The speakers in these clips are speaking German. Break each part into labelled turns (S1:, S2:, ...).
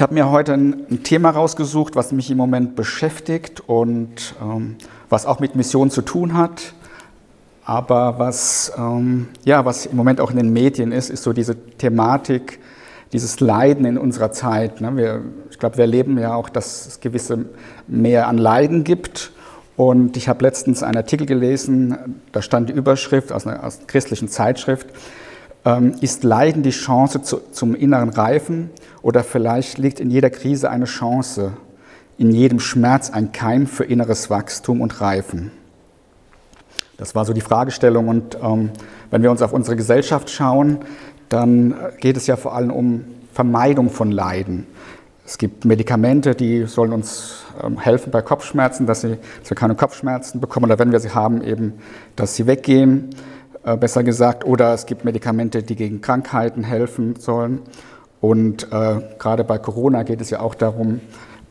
S1: Ich habe mir heute ein, Thema rausgesucht, was mich im Moment beschäftigt und ähm, was auch mit Mission zu tun hat, aber was, ähm, ja, was im Moment auch in den Medien ist, ist so diese Thematik, dieses Leiden in unserer Zeit. Ne? Wir, ich glaube, wir erleben ja auch, dass es gewisse mehr an Leiden gibt. Und ich habe letztens einen Artikel gelesen, da stand die Überschrift aus einer, aus einer christlichen Zeitschrift, ist Leiden die Chance zu, zum inneren Reifen oder vielleicht liegt in jeder Krise eine Chance, in jedem Schmerz ein Keim für inneres Wachstum und Reifen? Das war so die Fragestellung. Und ähm, wenn wir uns auf unsere Gesellschaft schauen, dann geht es ja vor allem um Vermeidung von Leiden. Es gibt Medikamente, die sollen uns ähm, helfen bei Kopfschmerzen, dass, sie, dass wir keine Kopfschmerzen bekommen oder wenn wir sie haben, eben, dass sie weggehen, äh, besser gesagt. Oder es gibt Medikamente, die gegen Krankheiten helfen sollen. Und äh, gerade bei Corona geht es ja auch darum,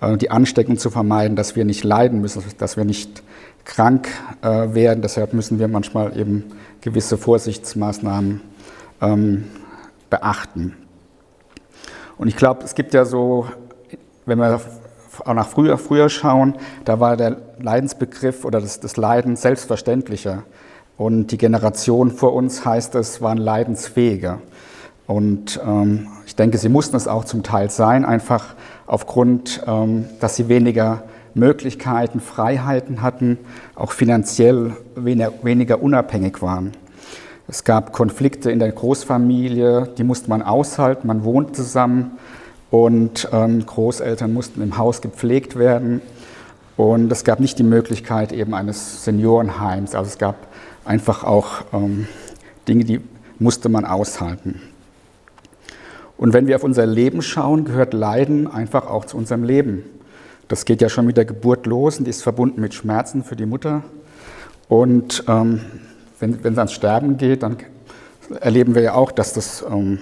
S1: äh, die Ansteckung zu vermeiden, dass wir nicht leiden müssen, dass wir nicht krank äh, werden. Deshalb müssen wir manchmal eben gewisse Vorsichtsmaßnahmen ähm, beachten. Und ich glaube, es gibt ja so, wenn wir auch nach früher, früher schauen, da war der Leidensbegriff oder das, das Leiden selbstverständlicher. Und die Generation vor uns, heißt es, waren leidensfähiger. Und ähm, ich denke, sie mussten es auch zum Teil sein, einfach aufgrund, ähm, dass sie weniger Möglichkeiten, Freiheiten hatten, auch finanziell weniger, unabhängig waren. Es gab Konflikte in der Großfamilie, die musste man aushalten, man wohnt zusammen und ähm, Großeltern mussten im Haus gepflegt werden. Und es gab nicht die Möglichkeit eben eines Seniorenheims. Also es gab einfach auch ähm, Dinge, die musste man aushalten. Und wenn wir auf unser Leben schauen, gehört Leiden einfach auch zu unserem Leben. Das geht ja schon mit der Geburt los und ist verbunden mit Schmerzen für die Mutter. Und ähm, wenn, es ans Sterben geht, dann erleben wir ja auch, dass das ähm,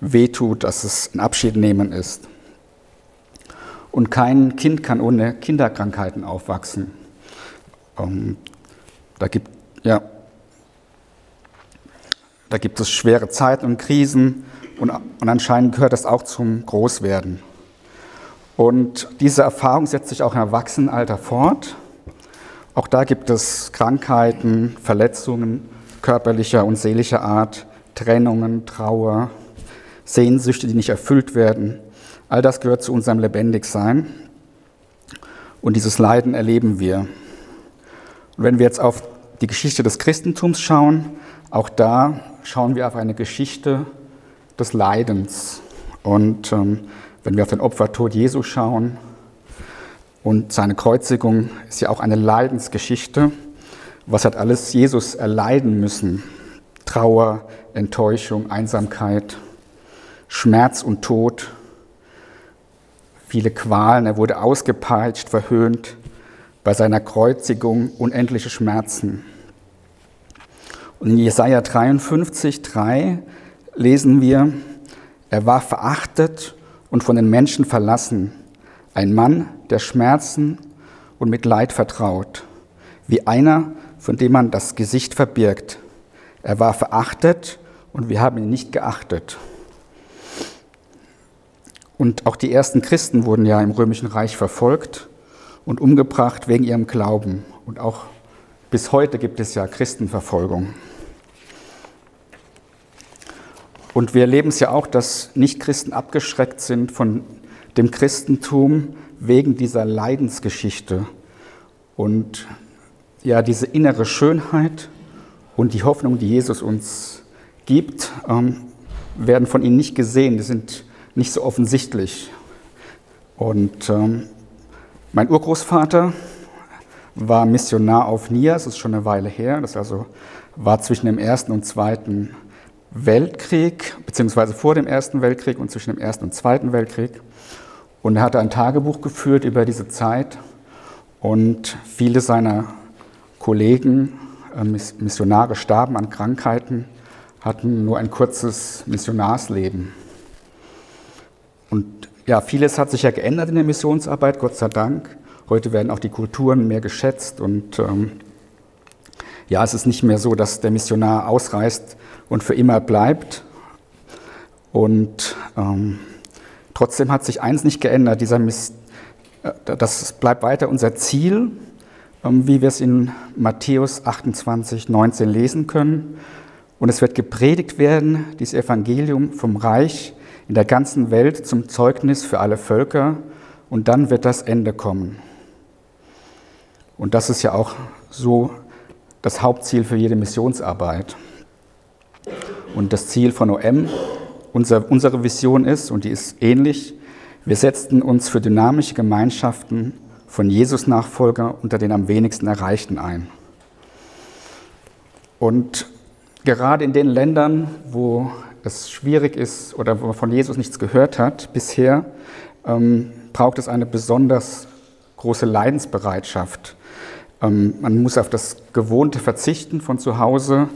S1: wehtut, dass es ein Abschied nehmen ist. Und kein Kind kann ohne Kinderkrankheiten aufwachsen. Ähm, da, gibt, ja, da gibt es schwere Zeiten und Krisen, und, und anscheinend gehört das auch zum Großwerden. Und diese Erfahrung setzt sich auch im Erwachsenenalter fort. Auch da gibt es Krankheiten, Verletzungen körperlicher und seelischer Art, Trennungen, Trauer, Sehnsüchte, die nicht erfüllt werden. All das gehört zu unserem Lebendigsein. Und dieses Leiden erleben wir. Und wenn wir jetzt auf die Geschichte des Christentums schauen, auch da schauen wir auf eine Geschichte des Leidens. Und ähm, wenn wir auf den Opfertod Jesu schauen und seine Kreuzigung ist ja auch eine Leidensgeschichte. Was hat alles Jesus erleiden müssen? Trauer, Enttäuschung, Einsamkeit, Schmerz und Tod, viele Qualen. Er wurde ausgepeitscht, verhöhnt, bei seiner Kreuzigung unendliche Schmerzen. Und in Jesaja 53, 3 lesen wir, er war verachtet und von den Menschen verlassen, ein Mann, der Schmerzen und mit Leid vertraut, wie einer, von dem man das Gesicht verbirgt. Er war verachtet und wir haben ihn nicht geachtet. Und auch die ersten Christen wurden ja im römischen Reich verfolgt und umgebracht wegen ihrem Glauben. Und auch bis heute gibt es ja Christenverfolgung. Und wir erleben es ja auch, dass Nichtchristen abgeschreckt sind von dem Christentum wegen dieser Leidensgeschichte. Und ja, diese innere Schönheit und die Hoffnung, die Jesus uns gibt, ähm, werden von ihnen nicht gesehen. Die sind nicht so offensichtlich. Und ähm, mein Urgroßvater war Missionar auf Nias, das ist schon eine Weile her. Das also war zwischen dem Ersten und Zweiten Weltkrieg, beziehungsweise vor dem Ersten Weltkrieg und zwischen dem Ersten und Zweiten Weltkrieg. Und er hatte ein Tagebuch geführt über diese Zeit und viele seiner Kollegen, äh, Missionare, starben an Krankheiten, hatten nur ein kurzes Missionarsleben. Und ja, vieles hat sich ja geändert in der Missionsarbeit, Gott sei Dank. Heute werden auch die Kulturen mehr geschätzt und ähm, ja, es ist nicht mehr so, dass der Missionar ausreist und für immer bleibt. Und ähm, Trotzdem hat sich eins nicht geändert. Dieser Miss äh, das bleibt weiter unser Ziel, ähm, wie wir es in Matthäus 28, 19 lesen können. Und es wird gepredigt werden, dieses Evangelium vom Reich in der ganzen Welt zum Zeugnis für alle Völker. Und dann wird das Ende kommen. Und das ist ja auch so das Hauptziel für jede Missionsarbeit. Und das Ziel von OM, unser, unsere Vision ist, und die ist ähnlich, wir setzten uns für dynamische Gemeinschaften von Jesus-Nachfolger unter den am wenigsten Erreichten ein. Und gerade in den Ländern, wo es schwierig ist oder wo man von Jesus nichts gehört hat bisher, ähm, braucht es eine besonders große Leidensbereitschaft. Ähm, man muss auf das Gewohnte verzichten von zu Hause,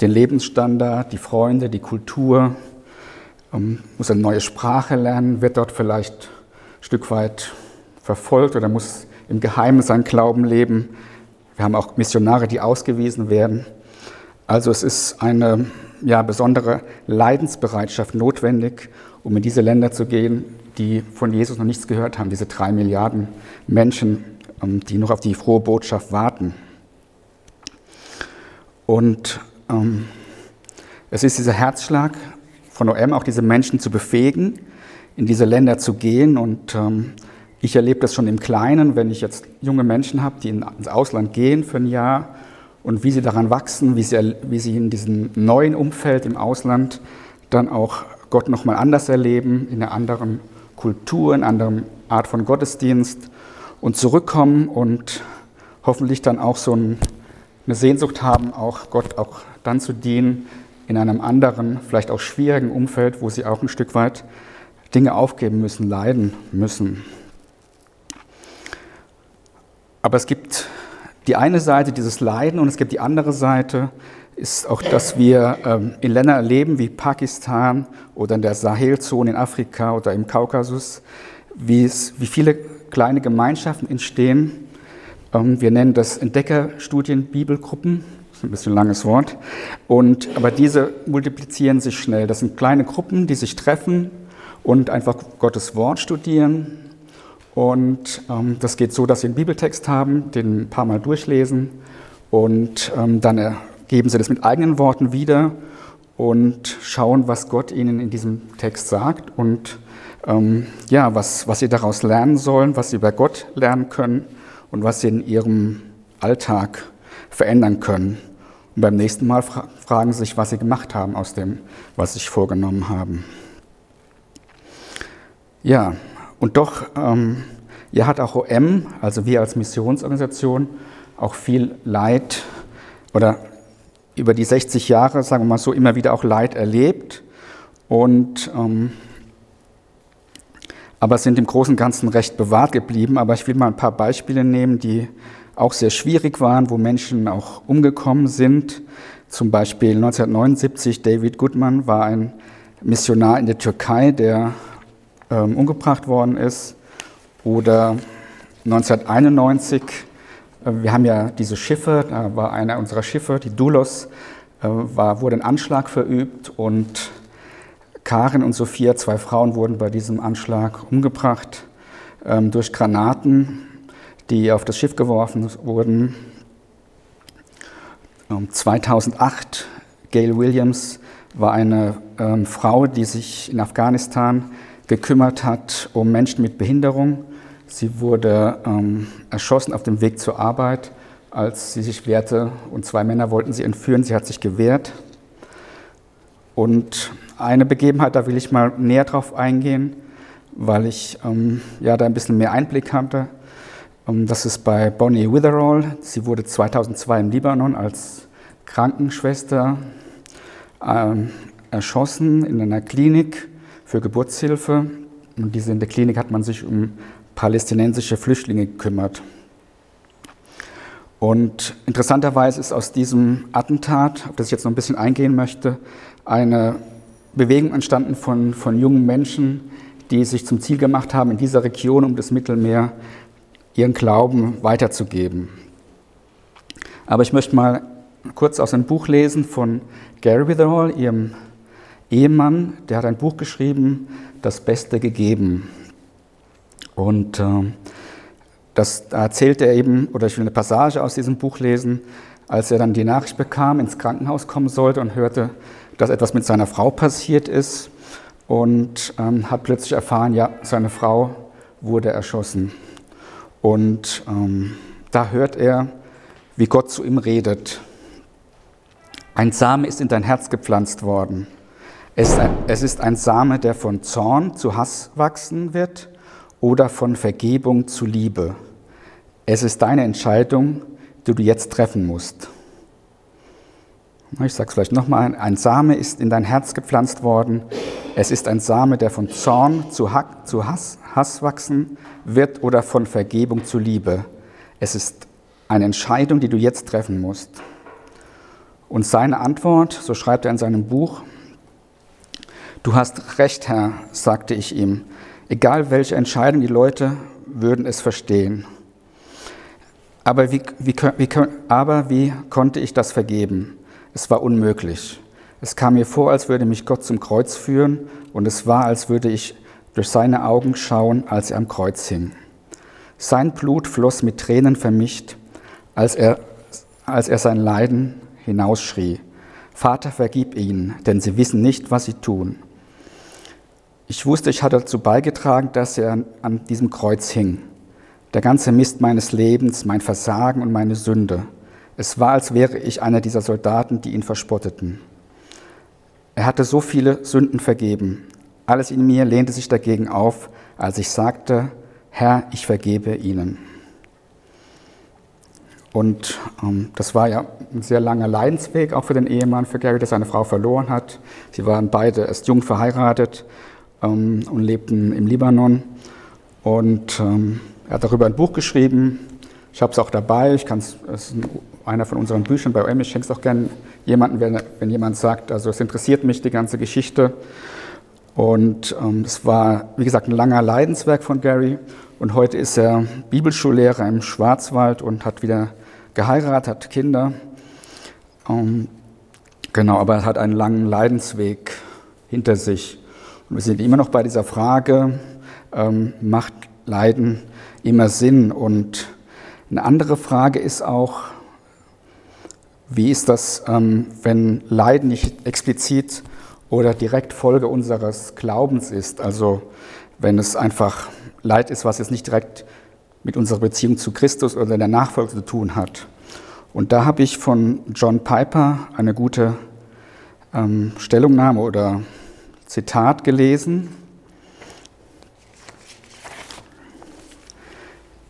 S1: den Lebensstandard, die Freunde, die Kultur, ähm, muss eine neue Sprache lernen, wird dort vielleicht ein Stück weit verfolgt oder muss im Geheimen seinen Glauben leben. Wir haben auch Missionare, die ausgewiesen werden. Also es ist eine ja, besondere Leidensbereitschaft notwendig, um in diese Länder zu gehen, die von Jesus noch nichts gehört haben, diese drei Milliarden Menschen, ähm, die noch auf die frohe Botschaft warten. Und ähm, es ist dieser Herzschlag von OM, auch diese Menschen zu befähigen, in diese Länder zu gehen. Und ähm, ich erlebe das schon im Kleinen, wenn ich jetzt junge Menschen habe, die ins Ausland gehen für ein Jahr und wie sie daran wachsen, wie sie, wie sie in diesem neuen Umfeld im Ausland dann auch Gott nochmal anders erleben, in einer anderen Kultur, in einer anderen Art von Gottesdienst und zurückkommen und hoffentlich dann auch so eine Sehnsucht haben, auch Gott auch dann zu dienen, in einem anderen, vielleicht auch schwierigen Umfeld, wo sie auch ein Stück weit Dinge aufgeben müssen, leiden müssen. Aber es gibt die eine Seite dieses Leiden und es gibt die andere Seite, ist auch, dass wir ähm, in Ländern erleben wie Pakistan oder in der Sahelzone in Afrika oder im Kaukasus, wie, es, wie viele kleine Gemeinschaften entstehen. Ähm, wir nennen das Entdeckerstudien, Bibelgruppen ein bisschen langes Wort. Und, aber diese multiplizieren sich schnell. Das sind kleine Gruppen, die sich treffen und einfach Gottes Wort studieren. Und ähm, das geht so, dass sie einen Bibeltext haben, den ein paar Mal durchlesen und ähm, dann geben sie das mit eigenen Worten wieder und schauen, was Gott ihnen in diesem Text sagt und ähm, ja, was, was sie daraus lernen sollen, was sie über Gott lernen können und was sie in ihrem Alltag verändern können. Und beim nächsten Mal fra fragen sie sich, was sie gemacht haben aus dem, was sie sich vorgenommen haben. Ja, und doch ähm, ja, hat auch OM, also wir als Missionsorganisation, auch viel Leid oder über die 60 Jahre, sagen wir mal so, immer wieder auch Leid erlebt. Und, ähm, aber sind im Großen und Ganzen recht bewahrt geblieben. Aber ich will mal ein paar Beispiele nehmen, die auch sehr schwierig waren, wo Menschen auch umgekommen sind. Zum Beispiel 1979, David Goodman war ein Missionar in der Türkei, der ähm, umgebracht worden ist. Oder 1991, äh, wir haben ja diese Schiffe, da war einer unserer Schiffe, die Doulos, äh, war, wurde ein Anschlag verübt und Karin und Sophia, zwei Frauen, wurden bei diesem Anschlag umgebracht ähm, durch Granaten die auf das Schiff geworfen wurden. 2008, ähm, Gail Williams war eine ähm, Frau, die sich in Afghanistan gekümmert hat um Menschen mit Behinderung. Sie wurde ähm, erschossen auf dem Weg zur Arbeit, als sie sich wehrte und zwei Männer wollten sie entführen. Sie hat sich gewehrt. Und eine Begebenheit, da will ich mal näher drauf eingehen, weil ich ähm, ja, da ein bisschen mehr Einblick hatte. Ähm, das ist bei Bonnie Witherall. Sie wurde 2002 im Libanon als Krankenschwester ähm, erschossen in einer Klinik für Geburtshilfe. Und diese in der Klinik hat man sich um palästinensische Flüchtlinge gekümmert. Und interessanterweise ist aus diesem Attentat, auf das ich jetzt noch ein bisschen eingehen möchte, eine Bewegung entstanden von, von jungen Menschen, die sich zum Ziel gemacht haben, in dieser Region um das Mittelmeer ihren Glauben weiterzugeben. Aber ich möchte mal kurz aus einem Buch lesen von Gary Witherall, ihrem Ehemann, der hat ein Buch geschrieben, Das Beste gegeben. Und äh, das, da erzählt er eben, oder ich will eine Passage aus diesem Buch lesen, als er dann die Nachricht bekam, ins Krankenhaus kommen sollte und hörte, dass etwas mit seiner Frau passiert ist und ähm, hat plötzlich erfahren, ja, seine Frau wurde erschossen. Und ähm, da hört er, wie Gott zu ihm redet. Ein Same ist in dein Herz gepflanzt worden. Es, ist ein Same, der von Zorn zu Hass wachsen wird oder von Vergebung zu Liebe. Es ist deine Entscheidung, die du jetzt treffen musst. Ich sage es vielleicht nochmal, ein Same ist in dein Herz gepflanzt worden. Es ist ein Same, der von Zorn zu, zu Hass, Hass wachsen wird oder von Vergebung zu Liebe. Es ist eine Entscheidung, die du jetzt treffen musst. Und seine Antwort, so schreibt er in seinem Buch, Du hast recht, Herr, sagte ich ihm. Egal welche Entscheidung, die Leute würden es verstehen. Aber wie, wie, wie, aber wie konnte ich das vergeben? Es war unmöglich. Es kam mir vor, als würde mich Gott zum Kreuz führen, und es war, als würde ich durch seine Augen schauen, als er am Kreuz hing. Sein Blut floss mit Tränen vermischt, als er, als er sein Leiden hinausschrie. Vater, vergib ihnen, denn sie wissen nicht, was sie tun. Ich wusste, ich hatte dazu beigetragen, dass er an diesem Kreuz hing. Der ganze Mist meines Lebens, mein Versagen und meine Sünde. Es war, als wäre ich einer dieser Soldaten, die ihn verspotteten. Er hatte so viele Sünden vergeben. Alles in mir lehnte sich dagegen auf, als ich sagte, Herr, ich vergebe ihnen. Und ähm, das war ja ein sehr langer Leidensweg auch für den Ehemann, für Gary, der seine Frau verloren hat. Sie waren beide erst jung verheiratet ähm, und lebten im Libanon. Und ähm, er hat darüber ein Buch geschrieben. Ich habe es auch dabei. Ich kann es ist einer von unseren Büchern bei OM. Ich schenke es auch gerne jemandem, wenn, wenn, jemand sagt, also es interessiert mich die ganze Geschichte. Und ähm, es war, wie gesagt, ein langer Leidenswerk von Gary. Und heute ist er Bibelschullehrer im Schwarzwald und hat wieder geheiratet, hat Kinder. Ähm, genau, aber er hat einen langen Leidensweg hinter sich. Und wir sind immer noch bei dieser Frage, ähm, macht Leiden immer Sinn? Und eine andere Frage ist auch, wie ist das, ähm, wenn Leiden nicht explizit oder direkt Folge unseres Glaubens ist? Also wenn es einfach Leid ist, was jetzt nicht direkt mit unserer Beziehung zu Christus oder der Nachfolge zu tun hat. Und da habe ich von John Piper eine gute ähm, Stellungnahme oder Zitat gelesen.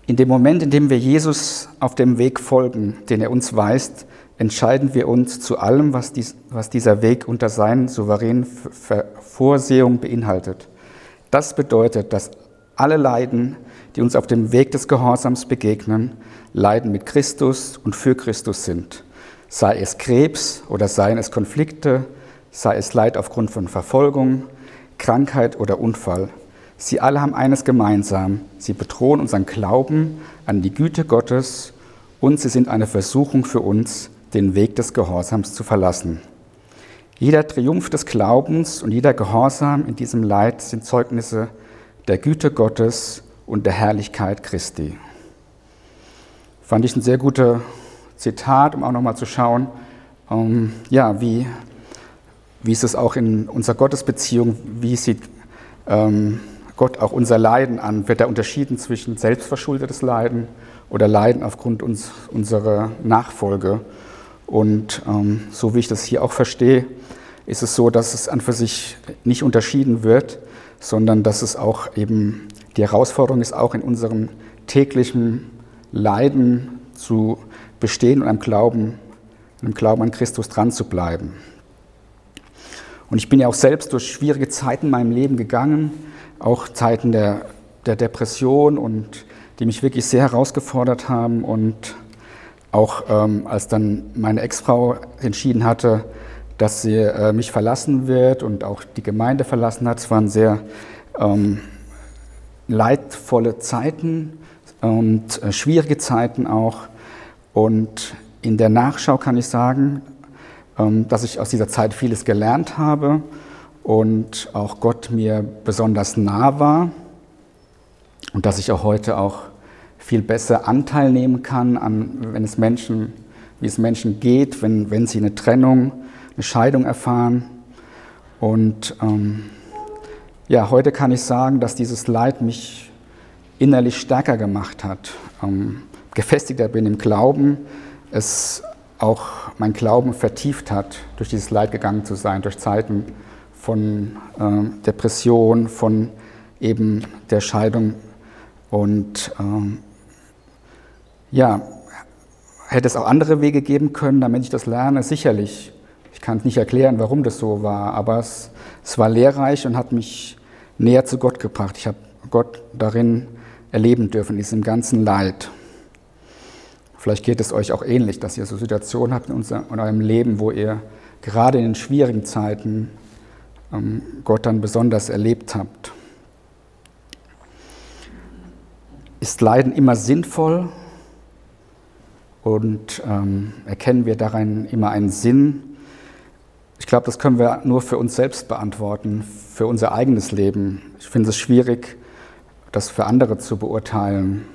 S1: In dem Moment, in dem wir Jesus auf dem Weg folgen, den er uns weist, entscheiden wir uns zu allem, was, dies, was dieser Weg unter seinen souveränen Vorsehungen beinhaltet. Das bedeutet, dass alle Leiden, die uns auf dem Weg des Gehorsams begegnen, Leiden mit Christus und für Christus sind. Sei es Krebs oder seien es Konflikte, sei es Leid aufgrund von Verfolgung, Krankheit oder Unfall. Sie alle haben eines gemeinsam. Sie bedrohen unseren Glauben an die Güte Gottes und sie sind eine Versuchung für uns, den Weg des Gehorsams zu verlassen. Jeder Triumph des Glaubens und jeder Gehorsam in diesem Leid sind Zeugnisse der Güte Gottes und der Herrlichkeit Christi. Fand ich ein sehr gutes Zitat, um auch nochmal zu schauen, ähm, ja, wie, wie ist es auch in unserer Gottesbeziehung, wie sieht ähm, Gott auch unser Leiden an? Wird da unterschieden zwischen selbstverschuldetes Leiden oder Leiden aufgrund uns, unserer Nachfolge? Und ähm, so wie ich das hier auch verstehe, ist es so, dass es an für sich nicht unterschieden wird, sondern dass es auch eben die Herausforderung ist, auch in unserem täglichen Leiden zu bestehen und am Glauben, im Glauben an Christus dran zu bleiben. Und ich bin ja auch selbst durch schwierige Zeiten in meinem Leben gegangen, auch Zeiten der, der Depression und die mich wirklich sehr herausgefordert haben. Und auch ähm, als dann meine Ex-Frau entschieden hatte, dass sie äh, mich verlassen wird und auch die Gemeinde verlassen hat. Es waren sehr ähm, leidvolle Zeiten und äh, schwierige Zeiten auch. Und in der Nachschau kann ich sagen, dass ich aus dieser Zeit vieles gelernt habe und auch Gott mir besonders nah war und dass ich auch heute auch viel besser Anteil nehmen kann an, wenn es Menschen, wie es Menschen geht, wenn, wenn sie eine Trennung, eine Scheidung erfahren. Und ähm, ja, heute kann ich sagen, dass dieses Leid mich innerlich stärker gemacht hat, ähm, gefestigter bin im Glauben, es auch mein Glauben vertieft hat, durch dieses Leid gegangen zu sein, durch Zeiten von äh, Depression, von eben der Scheidung und ähm, ja, hätte es auch andere Wege geben können, damit ich das lerne? Sicherlich. Ich kann es nicht erklären, warum das so war, aber es, es war lehrreich und hat mich näher zu Gott gebracht. Ich habe Gott darin erleben dürfen, in diesem ganzen Leid. Vielleicht geht es euch auch ähnlich, dass ihr so Situationen habt in, unser, in eurem Leben, wo ihr gerade in den schwierigen Zeiten ähm, Gott dann besonders erlebt habt. Ist Leiden immer sinnvoll? Und ähm, erkennen wir darin immer einen Sinn? Ich glaube, das können wir nur für uns selbst beantworten, für unser eigenes Leben. Ich finde es schwierig, das für andere zu beurteilen.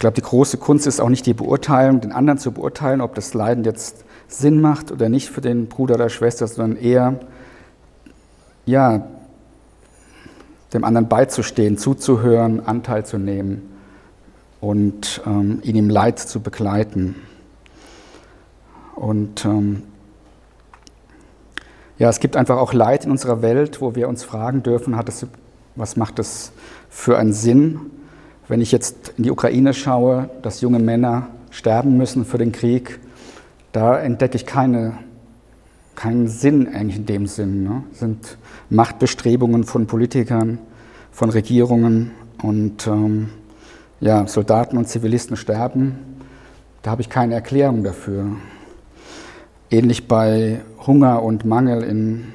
S1: Ich glaube, die große Kunst ist auch nicht die Beurteilung, den anderen zu beurteilen, ob das Leiden jetzt Sinn macht oder nicht für den Bruder oder Schwester, sondern eher, ja, dem anderen beizustehen, zuzuhören, Anteil zu nehmen und ähm, ihn im Leid zu begleiten. Und ähm, ja, es gibt einfach auch Leid in unserer Welt, wo wir uns fragen dürfen, hat es, was macht es für einen Sinn, wenn ich jetzt in die Ukraine schaue, dass junge Männer sterben müssen für den Krieg, da entdecke ich keine keinen Sinn eigentlich in dem Sinn. Ne? sind Machtbestrebungen von Politikern, von Regierungen und ähm, ja, Soldaten und Zivilisten sterben. Da habe ich keine Erklärung dafür. Ähnlich bei Hunger und Mangel in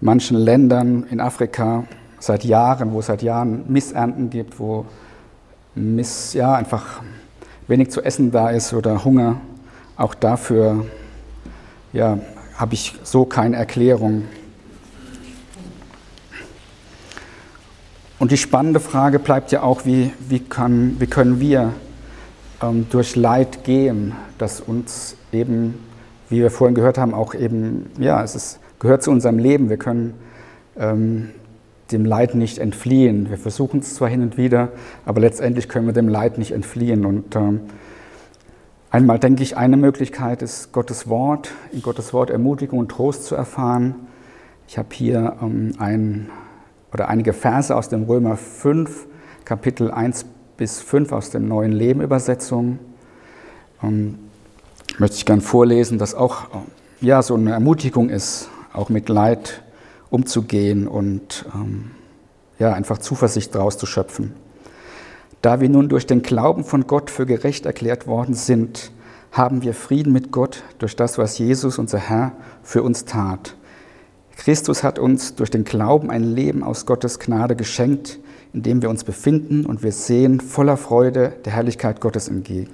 S1: manchen Ländern in Afrika seit Jahren, wo es seit Jahren Missernten gibt, wo Miss, ja, einfach wenig zu essen da ist oder Hunger. Auch dafür ja, habe ich so keine Erklärung. Und die spannende Frage bleibt ja auch, wie, wie, kann, wie können wir ähm, durch Leid gehen, das uns eben, wie wir vorhin gehört haben, auch eben, ja, es ist, gehört zu unserem Leben. Wir können ähm, dem Leid nicht entfliehen. Wir versuchen es zwar hin und wieder, aber letztendlich können wir dem Leid nicht entfliehen. Und ähm, Einmal denke ich, eine Möglichkeit ist Gottes Wort, in Gottes Wort Ermutigung und Trost zu erfahren. Ich habe hier ähm, ein, oder einige Verse aus dem Römer 5, Kapitel 1 bis 5 aus dem Neuen Leben Übersetzung. Ähm, möchte ich gern vorlesen, dass auch ja, so eine Ermutigung ist, auch mit Leid umzugehen und ähm, ja, einfach Zuversicht daraus zu schöpfen. Da wir nun durch den Glauben von Gott für gerecht erklärt worden sind, haben wir Frieden mit Gott durch das, was Jesus, unser Herr, für uns tat. Christus hat uns durch den Glauben ein Leben aus Gottes Gnade geschenkt, in dem wir uns befinden und wir sehen voller Freude der Herrlichkeit Gottes entgegen.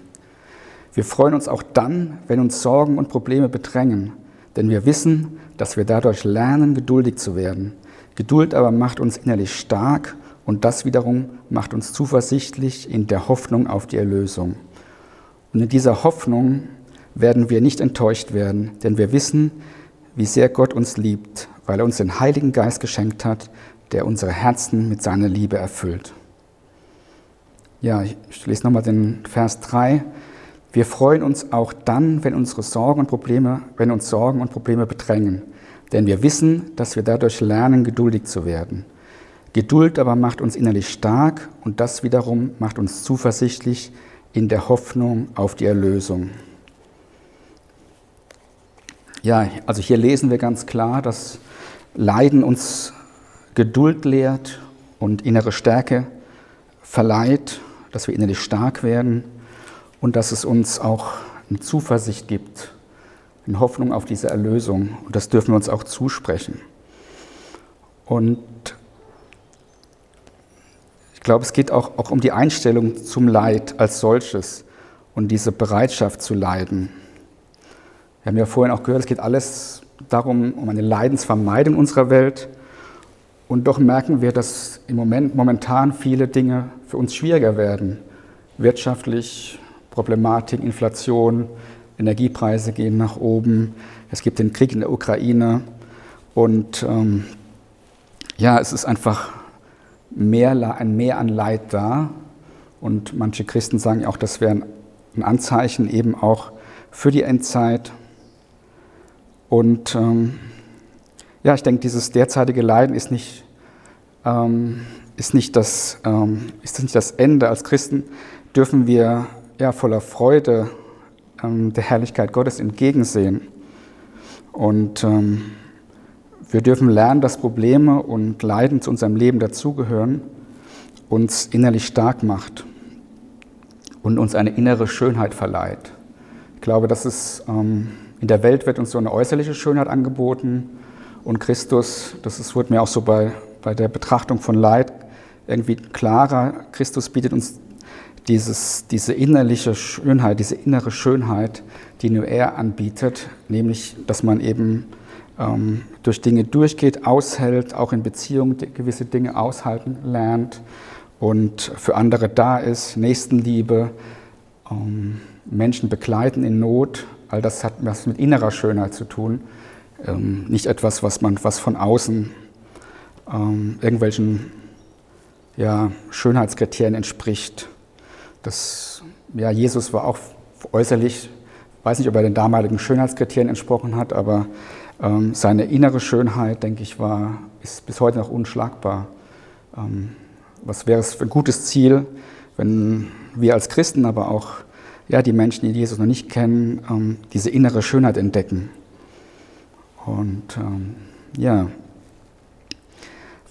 S1: Wir freuen uns auch dann, wenn uns Sorgen und Probleme bedrängen, denn wir wissen, dass wir dadurch lernen, geduldig zu werden. Geduld aber macht uns innerlich stark und das wiederum macht uns zuversichtlich in der Hoffnung auf die Erlösung. Und in dieser Hoffnung werden wir nicht enttäuscht werden, denn wir wissen, wie sehr Gott uns liebt, weil er uns den Heiligen Geist geschenkt hat, der unsere Herzen mit seiner Liebe erfüllt. Ja, ich lese nochmal den Vers 3. Wir freuen uns auch dann, wenn unsere Sorgen und Probleme, wenn uns Sorgen und Probleme bedrängen, denn wir wissen, dass wir dadurch lernen, geduldig zu werden. Geduld aber macht uns innerlich stark und das wiederum macht uns zuversichtlich in der Hoffnung auf die Erlösung. Ja, also hier lesen wir ganz klar, dass Leiden uns Geduld lehrt und innere Stärke verleiht, dass wir innerlich stark werden und dass es uns auch eine Zuversicht gibt, in Hoffnung auf diese Erlösung. Und das dürfen wir uns auch zusprechen. Und glaube, es geht auch, auch um die Einstellung zum Leid als solches und diese Bereitschaft zu leiden. Wir haben ja vorhin auch gehört, es geht alles darum, um eine Leidensvermeidung unserer Welt. Und doch merken wir, dass im Moment momentan viele Dinge für uns schwieriger werden. Wirtschaftlich, Problematik, Inflation, Energiepreise gehen nach oben. Es gibt den Krieg in der Ukraine. Und ähm, ja, es ist einfach mehr, ein Mehr an Leid da. Und manche Christen sagen auch, das wäre ein Anzeichen eben auch für die Endzeit. Und ähm, ja, ich denke, dieses derzeitige Leiden ist nicht, ähm, ist, nicht das, ähm, ist nicht das Ende. Als Christen dürfen wir ja, voller Freude ähm, der Herrlichkeit Gottes entgegensehen. Und ähm, wir dürfen lernen, dass Probleme und Leiden zu unserem Leben dazugehören, uns innerlich stark macht und uns eine innere Schönheit verleiht. Ich glaube, dass es ähm, in der Welt wird uns so eine äußerliche Schönheit angeboten und Christus, das ist, wurde mir auch so bei, bei der Betrachtung von Leid irgendwie klarer, Christus bietet uns dieses, diese innerliche Schönheit, diese innere Schönheit, die nur er anbietet, nämlich, dass man eben ähm, durch Dinge durchgeht, aushält, auch in Beziehungen gewisse Dinge aushalten lernt und für andere da ist, Nächstenliebe, ähm, Menschen begleiten in Not, all das hat was mit innerer Schönheit zu tun, ähm, nicht etwas, was man was von außen ähm, irgendwelchen ja, Schönheitskriterien entspricht. Das, ja, Jesus war auch äußerlich, weiß nicht, ob er den damaligen Schönheitskriterien entsprochen hat, aber ähm, seine innere Schönheit, denke ich, war, ist bis heute noch unschlagbar. Ähm, was wäre es für ein gutes Ziel, wenn wir als Christen, aber auch ja, die Menschen, die Jesus noch nicht kennen, ähm, diese innere Schönheit entdecken. Und ähm, ja,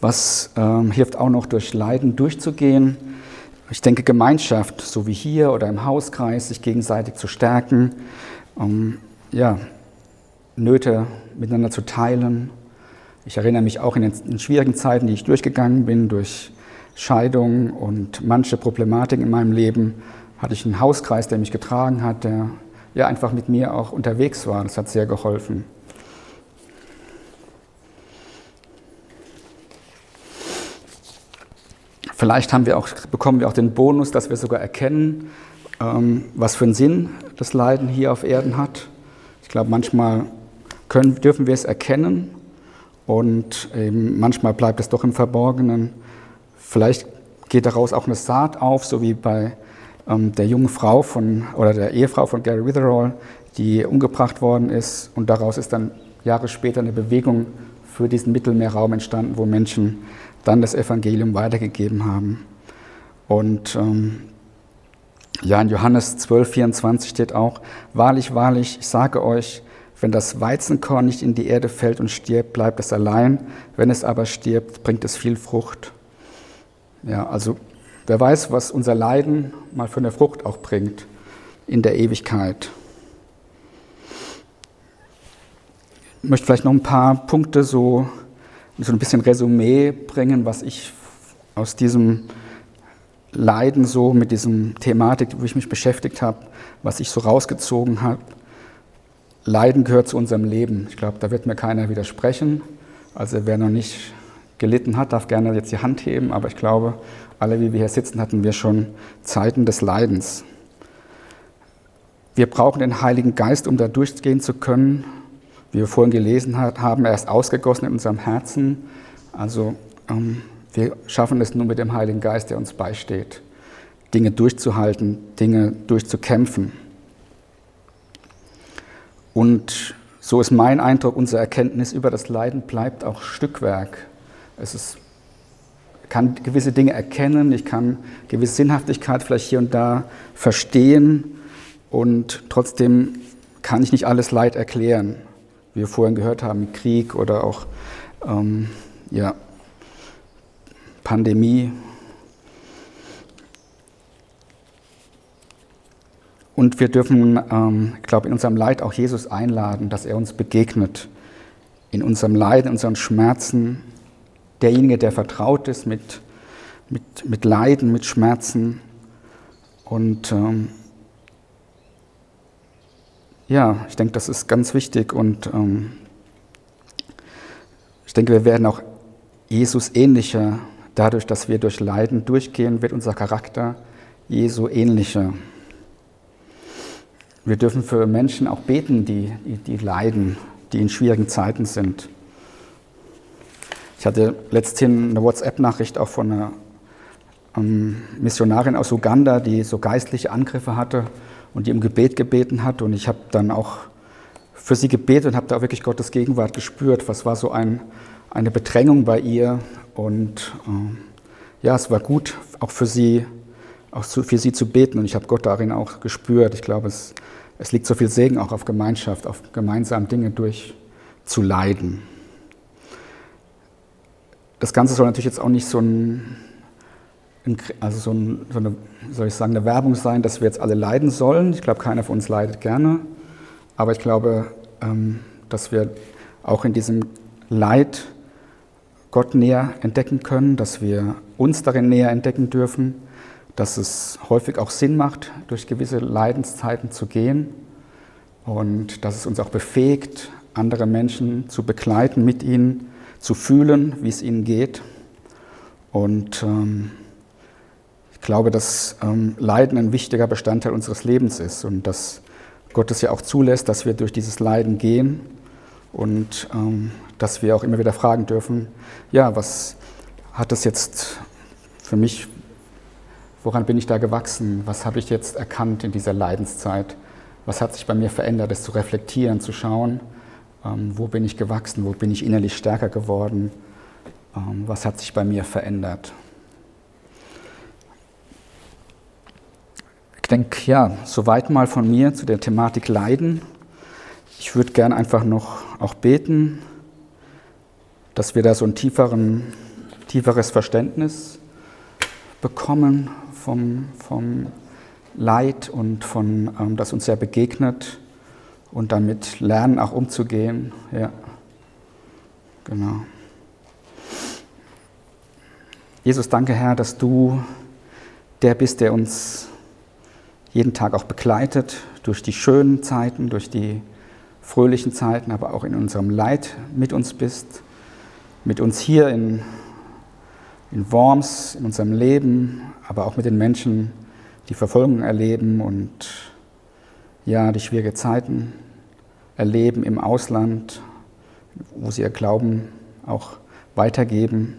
S1: was ähm, hilft auch noch durch Leiden durchzugehen? Ich denke, Gemeinschaft, so wie hier oder im Hauskreis, sich gegenseitig zu stärken, ähm, ja, Nöte miteinander zu teilen. Ich erinnere mich auch in den, in schwierigen Zeiten, die ich durchgegangen bin, durch Scheidung und manche Problematiken in meinem Leben, hatte ich einen Hauskreis, der mich getragen hat, der ja einfach mit mir auch unterwegs war. Das hat sehr geholfen. Vielleicht haben wir auch, bekommen wir auch den Bonus, dass wir sogar erkennen, ähm, was für einen Sinn das Leiden hier auf Erden hat. Ich glaube, manchmal können, dürfen wir es erkennen und manchmal bleibt es doch im Verborgenen. Vielleicht geht daraus auch eine Saat auf, so wie bei ähm, der jungen Frau von, oder der Ehefrau von Gary Witherall, die umgebracht worden ist. Und daraus ist dann Jahre später eine Bewegung für diesen Mittelmeerraum entstanden, wo Menschen dann das Evangelium weitergegeben haben. Und ähm, ja, in Johannes 12, 24 steht auch, wahrlich, wahrlich, ich sage euch, wenn das Weizenkorn nicht in die Erde fällt und stirbt, bleibt es allein. Wenn es aber stirbt, bringt es viel Frucht. Ja, also wer weiß, was unser Leiden mal für eine Frucht auch bringt in der Ewigkeit. Ich möchte vielleicht noch ein paar Punkte so, so ein bisschen Resümee bringen, was ich aus diesem Leiden so mit diesem Thematik, wo ich mich beschäftigt habe, was ich so rausgezogen habe. Leiden gehört zu unserem Leben. Ich glaube, da wird mir keiner widersprechen. Also wer noch nicht gelitten hat, darf gerne jetzt die Hand heben, aber ich glaube, alle, wie wir hier sitzen, hatten wir schon Zeiten des Leidens. Wir brauchen den Heiligen Geist, um da durchgehen zu können. Wie wir vorhin gelesen haben, er ist ausgegossen in unserem Herzen. Also ähm, wir schaffen es nur mit dem Heiligen Geist, der uns beisteht, Dinge durchzuhalten, Dinge durchzukämpfen. Und so ist mein Eindruck, unsere Erkenntnis über das Leiden bleibt auch Stückwerk. Es ist, kann gewisse Dinge erkennen, ich kann gewisse Sinnhaftigkeit vielleicht hier und da verstehen und trotzdem kann ich nicht alles Leid erklären, wir vorhin gehört haben, Krieg oder auch ähm, ja, Pandemie, Und wir dürfen, ähm, ich glaube, in unserem Leid auch Jesus einladen, dass er uns begegnet. In unserem Leid, in unseren Schmerzen. Derjenige, der vertraut ist mit, mit, mit Leiden, mit Schmerzen. Und ähm, ja, ich denke, das ist ganz wichtig. Und ähm, Ich denke, wir werden auch Jesus ähnlicher. Dadurch, dass wir durch Leiden durchgehen, wird unser Charakter Jesu ähnlicher. Wir dürfen für Menschen auch beten, die, die, die leiden, die in schwierigen Zeiten sind. Ich hatte letzthin eine WhatsApp-Nachricht auch von einer ähm, Missionarin aus Uganda, die so geistliche Angriffe hatte und die im Gebet gebeten hat. Und ich habe dann auch für sie gebetet und habe da wirklich Gottes Gegenwart gespürt. Was war so ein, eine Bedrängung bei ihr? Und äh, ja, es war gut, auch für sie, auch für sie zu beten. Und ich habe Gott darin auch gespürt. Ich glaube, es, es liegt so viel Segen auch auf Gemeinschaft, auf gemeinsam Dinge durchzuleiden. Das Ganze soll natürlich jetzt auch nicht so ein also so, ein, so, eine, soll ich sagen, eine Werbung sein, dass wir jetzt alle leiden sollen. Ich glaube, keiner von uns leidet gerne. Aber ich glaube, ähm, dass wir auch in diesem Leid Gott näher entdecken können, dass wir uns darin näher entdecken dürfen, dass es häufig auch Sinn macht, durch gewisse Leidenszeiten zu gehen und dass es uns auch befähigt, andere Menschen zu begleiten, mit ihnen zu fühlen, wie es ihnen geht. Und ähm, glaube, dass ähm, Leiden ein wichtiger Bestandteil unseres Lebens ist und dass Gott es ja auch zulässt, dass wir durch dieses Leiden gehen und ähm, dass wir auch immer wieder fragen dürfen, ja, was hat das jetzt für mich, woran bin ich da gewachsen, was habe ich jetzt erkannt in dieser Leidenszeit, was hat sich bei mir verändert, das zu reflektieren, zu schauen, ähm, wo bin ich gewachsen, wo bin ich innerlich stärker geworden, ähm, was hat sich bei mir verändert. Ich denke, ja, soweit mal von mir zu der Thematik Leiden. Ich würde gern einfach noch auch beten, dass wir da so ein tieferen, tieferes Verständnis bekommen vom, vom Leid und von, ähm, das uns ja begegnet und damit lernen auch umzugehen. Ja, genau. Jesus, danke Herr, dass du der bist, der uns jeden Tag auch begleitet durch die schönen Zeiten, durch die fröhlichen Zeiten, aber auch in unserem Leid mit uns bist, mit uns hier in, in Worms, in unserem Leben, aber auch mit den Menschen, die Verfolgung erleben und ja, die schwierige Zeiten erleben im Ausland, wo sie ihr Glauben auch weitergeben.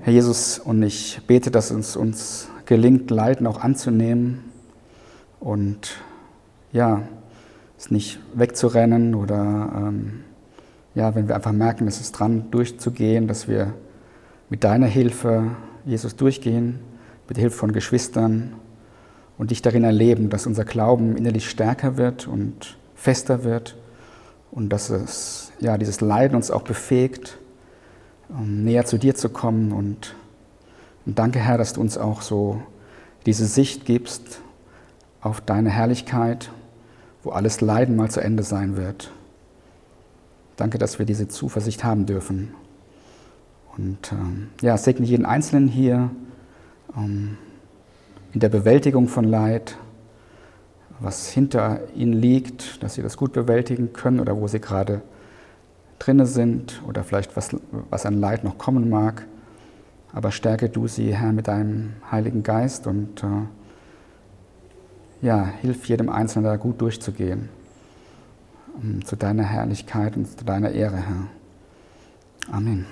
S1: Herr Jesus, und ich bete, dass uns uns gelingt, Leiden auch anzunehmen und ja, es nicht wegzurennen oder ähm, ja, wenn wir einfach merken, es ist dran, durchzugehen, dass wir mit deiner Hilfe, Jesus, durchgehen, mit Hilfe von Geschwistern und dich darin erleben, dass unser Glauben innerlich stärker wird und fester wird und dass es, ja, dieses Leiden uns auch befähigt, um näher zu dir zu kommen und und danke, Herr, dass du uns auch so diese Sicht gibst auf deine Herrlichkeit, wo alles Leiden mal zu Ende sein wird. Danke, dass wir diese Zuversicht haben dürfen. Und ähm, ja, segne jeden Einzelnen hier ähm, in der Bewältigung von Leid, was hinter ihnen liegt, dass sie das gut bewältigen können oder wo sie gerade drinne sind oder vielleicht was, was an Leid noch kommen mag. Aber stärke du sie, Herr, mit deinem Heiligen Geist und äh, ja, hilf jedem Einzelnen da gut durchzugehen. Um, zu deiner Herrlichkeit und zu deiner Ehre, Herr. Amen.